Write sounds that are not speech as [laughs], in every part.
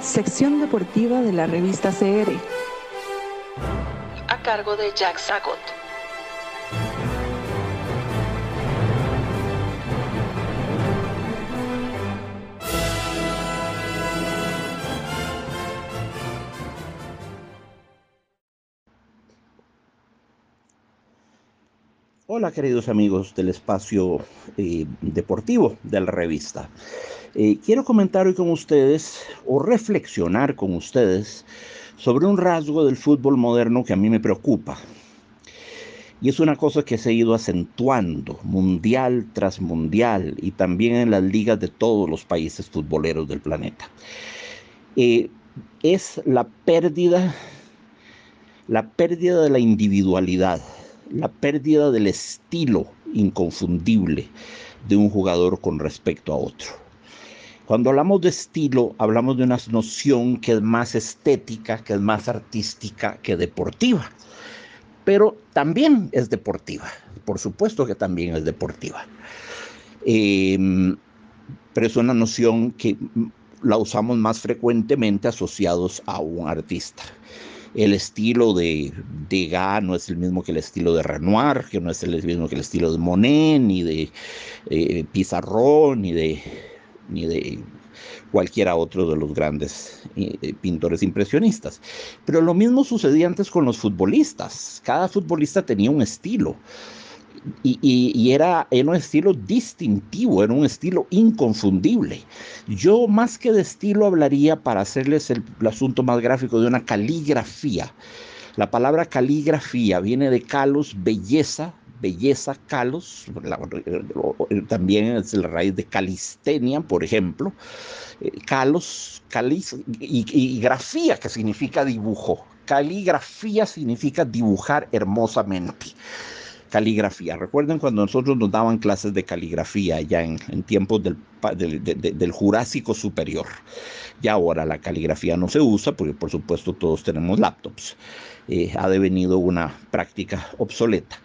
Sección deportiva de la revista CR. A cargo de Jack Sagot. Hola queridos amigos del espacio eh, deportivo de la revista. Eh, quiero comentar hoy con ustedes o reflexionar con ustedes sobre un rasgo del fútbol moderno que a mí me preocupa. Y es una cosa que se ha ido acentuando mundial tras mundial y también en las ligas de todos los países futboleros del planeta. Eh, es la pérdida, la pérdida de la individualidad la pérdida del estilo inconfundible de un jugador con respecto a otro. Cuando hablamos de estilo, hablamos de una noción que es más estética, que es más artística que deportiva. Pero también es deportiva, por supuesto que también es deportiva. Em, pero es una noción que la usamos más frecuentemente asociados a un artista el estilo de Degas no es el mismo que el estilo de Renoir, que no es el mismo que el estilo de Monet, ni de eh, Pizarro, ni de, ni de cualquiera otro de los grandes eh, pintores impresionistas. Pero lo mismo sucedía antes con los futbolistas. Cada futbolista tenía un estilo. Y, era, un estilo distintivo, era un estilo inconfundible. Yo más que de estilo hablaría, para hacerles el, asunto más gráfico, de una caligrafía. La palabra caligrafía viene de calos, belleza, belleza calos, también es la raíz de calistenia, por ejemplo, calos, eh, calis, y, y, grafía, que significa dibujo. Caligrafía significa dibujar hermosamente caligrafía. Recuerden cuando nosotros nos daban clases de caligrafía ya en, tiempos del, Jurásico Superior. Ya ahora la caligrafía no se usa porque por supuesto todos tenemos laptops. Eh, ha devenido una práctica obsoleta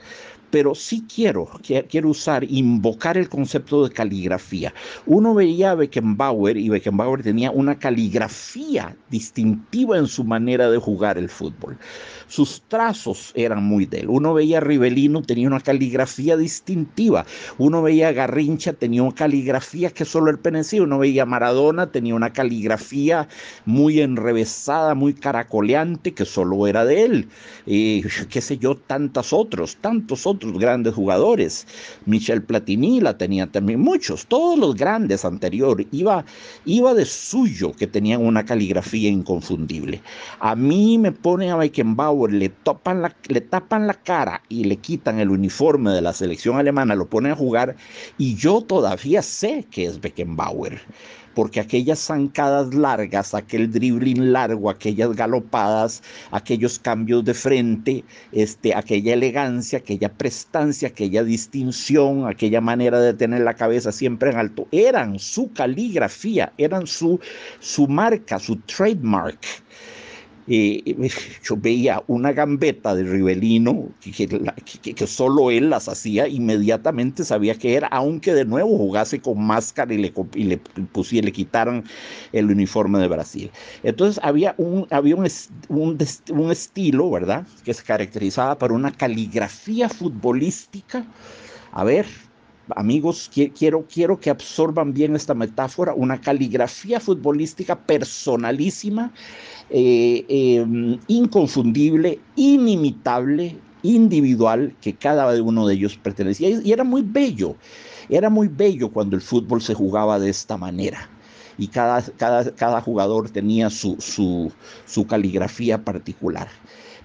pero sí quiero, quiero usar, invocar el concepto de caligrafía. Uno veía a Beckenbauer y Beckenbauer tenía una caligrafía distintiva en su manera de jugar el fútbol. Sus trazos eran muy de él. Uno veía a Rivelino, tenía una caligrafía distintiva. Uno veía a Garrincha, tenía una caligrafía que solo él penecía. Uno veía a Maradona, tenía una caligrafía muy enrevesada, muy caracoleante, que solo era de él. Y qué sé yo, tantos otros, tantos otros grandes jugadores. Michel Platini la tenía también muchos, todos los grandes anteriores. Iba, iba de suyo que tenían una caligrafía inconfundible. A mí me pone a Beckenbauer, le, topan le tapan la cara y le quitan el uniforme de la selección alemana, lo ponen a jugar y yo todavía sé que es Beckenbauer porque aquellas zancadas largas, aquel dribbling largo, aquellas galopadas, aquellos cambios de frente, este, aquella elegancia, aquella prestancia, aquella distinción, aquella manera de tener la cabeza siempre en alto, eran su caligrafía, eran su, su marca, su trademark. [laughs] Yo veía una gambeta de Rivelino que, solo él las hacía, inmediatamente sabía que era, aunque de nuevo jugase con máscara y le, y le, le quitaran el uniforme de Brasil. Entonces había un, había un, un, un estilo, ¿verdad?, que se caracterizaba por una caligrafía futbolística. A ver, amigos, quiero, quiero que absorban bien esta metáfora, una caligrafía futbolística personalísima, eh, em, inconfundible, inimitable, individual, que cada uno de ellos pertenecía. Y era muy bello, era muy bello cuando el fútbol se jugaba de esta manera. Y cada, cada, cada jugador tenía su, su, su caligrafía particular.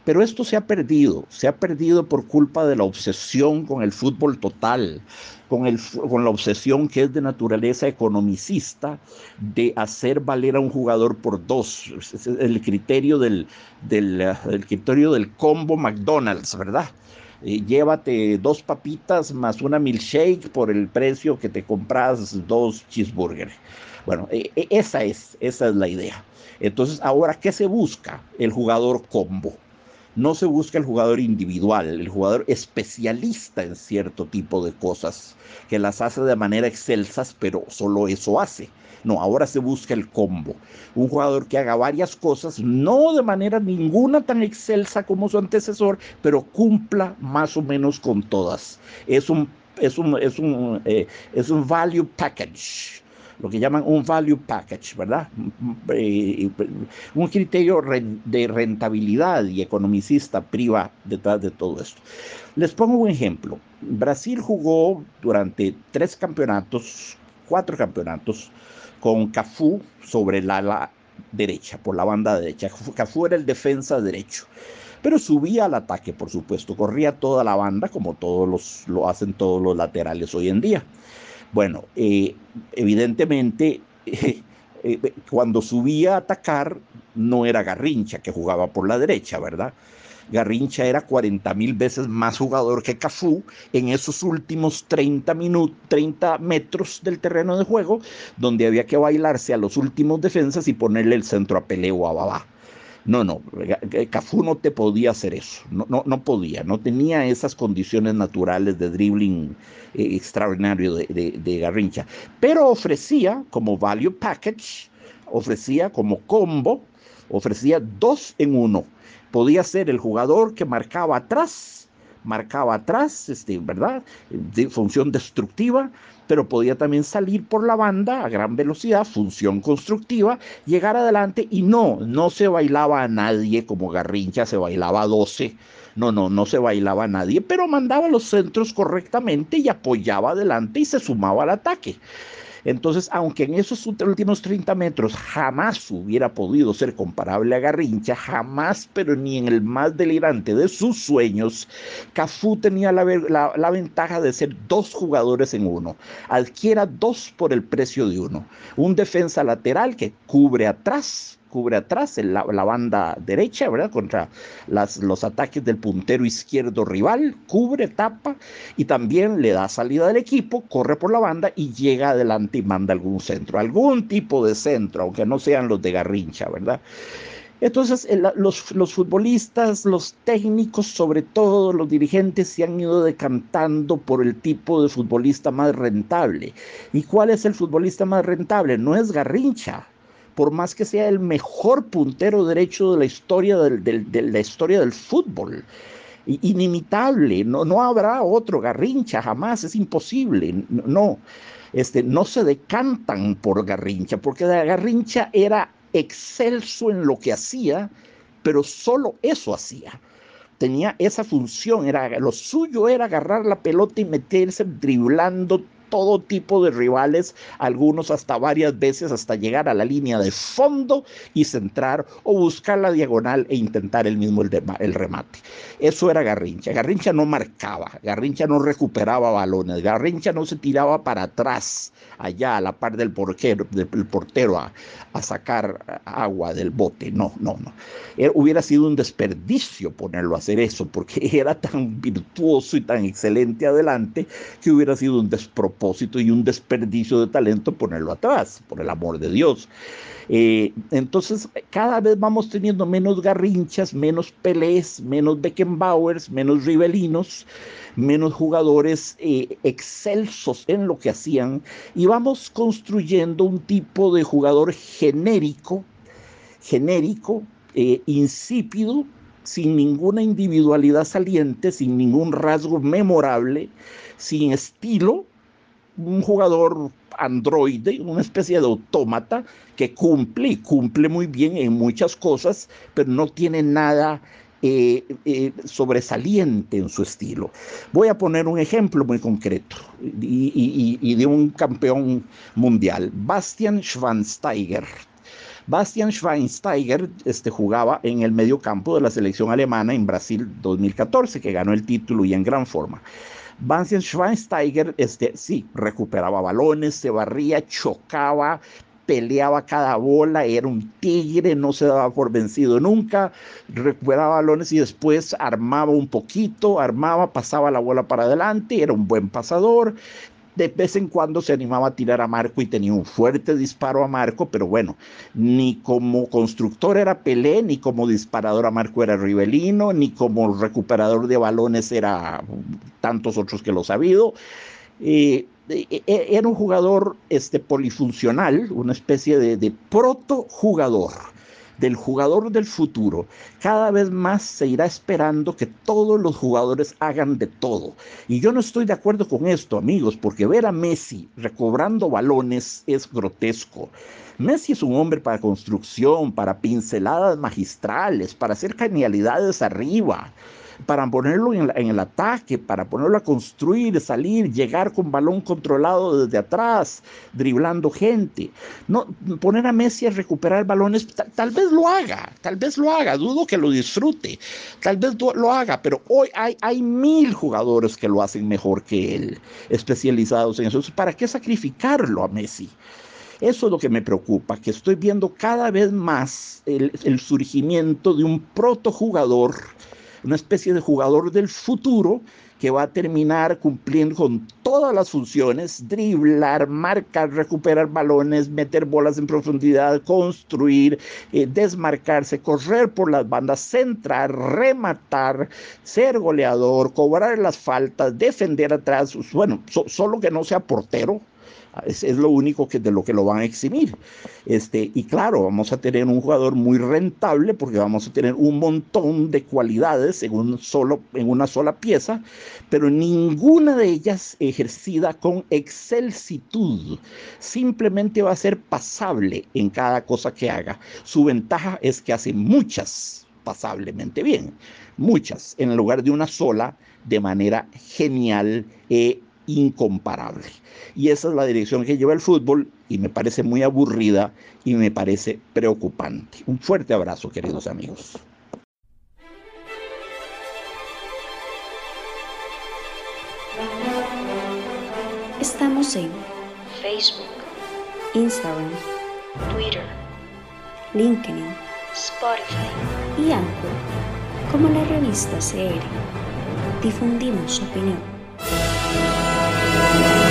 Pero esto se ha perdido, se ha perdido por culpa de la obsesión con el fútbol total, con, el, con la obsesión que es de naturaleza economicista de hacer valer a un jugador por dos. el criterio del, del, el criterio del combo McDonald's, ¿verdad? Eh, llévate dos papitas más una milkshake por el precio que te compras dos cheeseburgers. Bueno, e, e, esa es, esa es la idea. Entonces, ahora, ¿qué se busca? El jugador combo no se busca el jugador individual, el jugador especialista en cierto tipo de cosas, que las hace de manera excelsas, pero solo eso hace. No, ahora se busca el combo. Un jugador que haga varias cosas, no de manera ninguna tan excelsa como su antecesor, pero cumpla más o menos con todas. Es un, es un, es un, eh, es un value package lo que llaman un value package, ¿verdad? Un criterio de rentabilidad y economicista priva detrás de todo esto. Les pongo un ejemplo. Brasil jugó durante tres campeonatos, cuatro campeonatos, con Cafú sobre la ala derecha, por la banda derecha. Cafú era el defensa derecho pero subía al ataque, por supuesto, corría toda la banda como todos los, lo hacen todos los laterales hoy en día. Bueno, eh, evidentemente, [laughs] eh, cuando subía a atacar, no era Garrincha que jugaba por la derecha, ¿verdad? Garrincha era 40 mil veces más jugador que Cafú en esos últimos 30, minutos, 30 metros del terreno de juego, donde había que bailarse a los últimos defensas y ponerle el centro a Peleo a Babá. No, no, Cafú no te podía hacer eso, no, no, no podía, no tenía esas condiciones naturales de dribbling eh, extraordinario de, de Garrincha, pero ofrecía como value package, ofrecía como combo, ofrecía dos en uno. Podía ser el jugador que marcaba atrás, marcaba atrás, este, ¿verdad? De función destructiva, pero podía también salir por la banda a gran velocidad, función constructiva, llegar adelante y no, no se bailaba a nadie como Garrincha, se bailaba a 12. No, no, no se bailaba a nadie, pero mandaba los centros correctamente y apoyaba adelante y se sumaba al ataque. Entonces, aunque en esos últimos 30 metros jamás hubiera podido ser comparable a Garrincha, jamás, pero ni en el más delirante de sus sueños, Cafú tenía la, la ventaja de ser dos jugadores en uno. Adquiera dos por el precio de uno. Un defensa lateral que cubre atrás cubre atrás, la, banda derecha, ¿verdad? Contra los ataques del puntero izquierdo rival, cubre, tapa y también le da salida del equipo, corre por la banda y llega adelante y manda algún centro, algún tipo de centro, aunque no sean los de Garrincha, ¿verdad? Entonces, los, futbolistas, los técnicos, sobre todo los dirigentes, se han ido decantando por el tipo de futbolista más rentable. ¿Y cuál es el futbolista más rentable? No es Garrincha, por más que sea el mejor puntero derecho de la historia del, de la historia del fútbol. Inimitable, no, no habrá otro Garrincha jamás, es imposible, no, este, no se decantan por Garrincha, porque Garrincha era excelso en lo que hacía, pero solo eso hacía tenía esa función, era, lo suyo era agarrar la pelota y meterse driblando todo tipo de rivales, algunos hasta varias veces hasta llegar a la línea de fondo y centrar o buscar la diagonal e intentar el mismo el, remate. Eso era Garrincha. Garrincha no marcaba, Garrincha no recuperaba balones, Garrincha no se tiraba para atrás, allá a la par del portero, del portero a, a sacar agua del bote. No, no, no. Eh, hubiera sido un desperdicio ponerlo a hacer eso, porque [laughs] era tan virtuoso y tan excelente adelante que hubiera sido un despropósito y un desperdicio de talento ponerlo atrás, por el amor de Dios. Eh, entonces, cada vez vamos teniendo menos garrinchas, menos pelés, menos Beckenbauers, menos ribelinos, menos jugadores eh, excelsos en lo que hacían y vamos construyendo un tipo de jugador genérico, genérico, eh, insípido, sin ninguna individualidad saliente, sin ningún rasgo memorable, sin estilo, un jugador androide, una especie de autómata que cumple y cumple muy bien en muchas cosas, pero no tiene nada eh, eh, sobresaliente en su estilo. Voy a poner un ejemplo muy concreto y, de un campeón mundial, Bastian Schweinsteiger. Bastian Schweinsteiger este, jugaba en el medio campo de la selección alemana en Brasil 2014, que ganó el título y en gran forma. Bastian Schweinsteiger, este, sí, recuperaba balones, se barría, chocaba, peleaba cada bola, era un tigre, no se daba por vencido nunca, recuperaba balones y después armaba un poquito, armaba, pasaba la bola para adelante, era un buen pasador, de vez en cuando se animaba a tirar a Marco y tenía un fuerte disparo a Marco, pero bueno, ni como constructor era Pelé, ni como disparador a Marco era Rivelino, ni como recuperador de balones era tantos otros que lo ha habido. Eh, e, e, era un jugador este, polifuncional, una especie de, de proto jugador del jugador del futuro, cada vez más se irá esperando que todos los jugadores hagan de todo. Y yo no estoy de acuerdo con esto, amigos, porque ver a Messi recobrando balones es grotesco. Messi es un hombre para construcción, para pinceladas magistrales, para hacer genialidades arriba para ponerlo en, el ataque, para ponerlo a construir, salir, llegar con balón controlado desde atrás, driblando gente. No, poner a Messi a recuperar balones, tal, vez lo haga, tal vez lo haga, dudo que lo disfrute, tal vez lo haga, pero hoy hay, hay mil jugadores que lo hacen mejor que él, especializados en eso. ¿Para qué sacrificarlo a Messi? Eso es lo que me preocupa, que estoy viendo cada vez más el, el surgimiento de un protojugador una especie de jugador del futuro que va a terminar cumpliendo con todas las funciones, driblar, marcar, recuperar balones, meter bolas en profundidad, construir, eh, desmarcarse, correr por las bandas, centrar, rematar, ser goleador, cobrar las faltas, defender atrás, bueno, solo que no sea portero, es, lo único que de lo que lo van a exhibir. Este, y claro, vamos a tener un jugador muy rentable porque vamos a tener un montón de cualidades en, un solo, en una sola pieza, pero ninguna de ellas ejercida con excelsitud. Simplemente va a ser pasable en cada cosa que haga. Su ventaja es que hace muchas pasablemente bien, muchas, en lugar de una sola de manera genial e incomparable. Y esa es la dirección que lleva el fútbol y me parece muy aburrida y me parece preocupante. Un fuerte abrazo, queridos amigos. Estamos en Facebook, Instagram, Twitter, LinkedIn, Spotify y Anchor como la revista CR. Difundimos opinión. Thank you.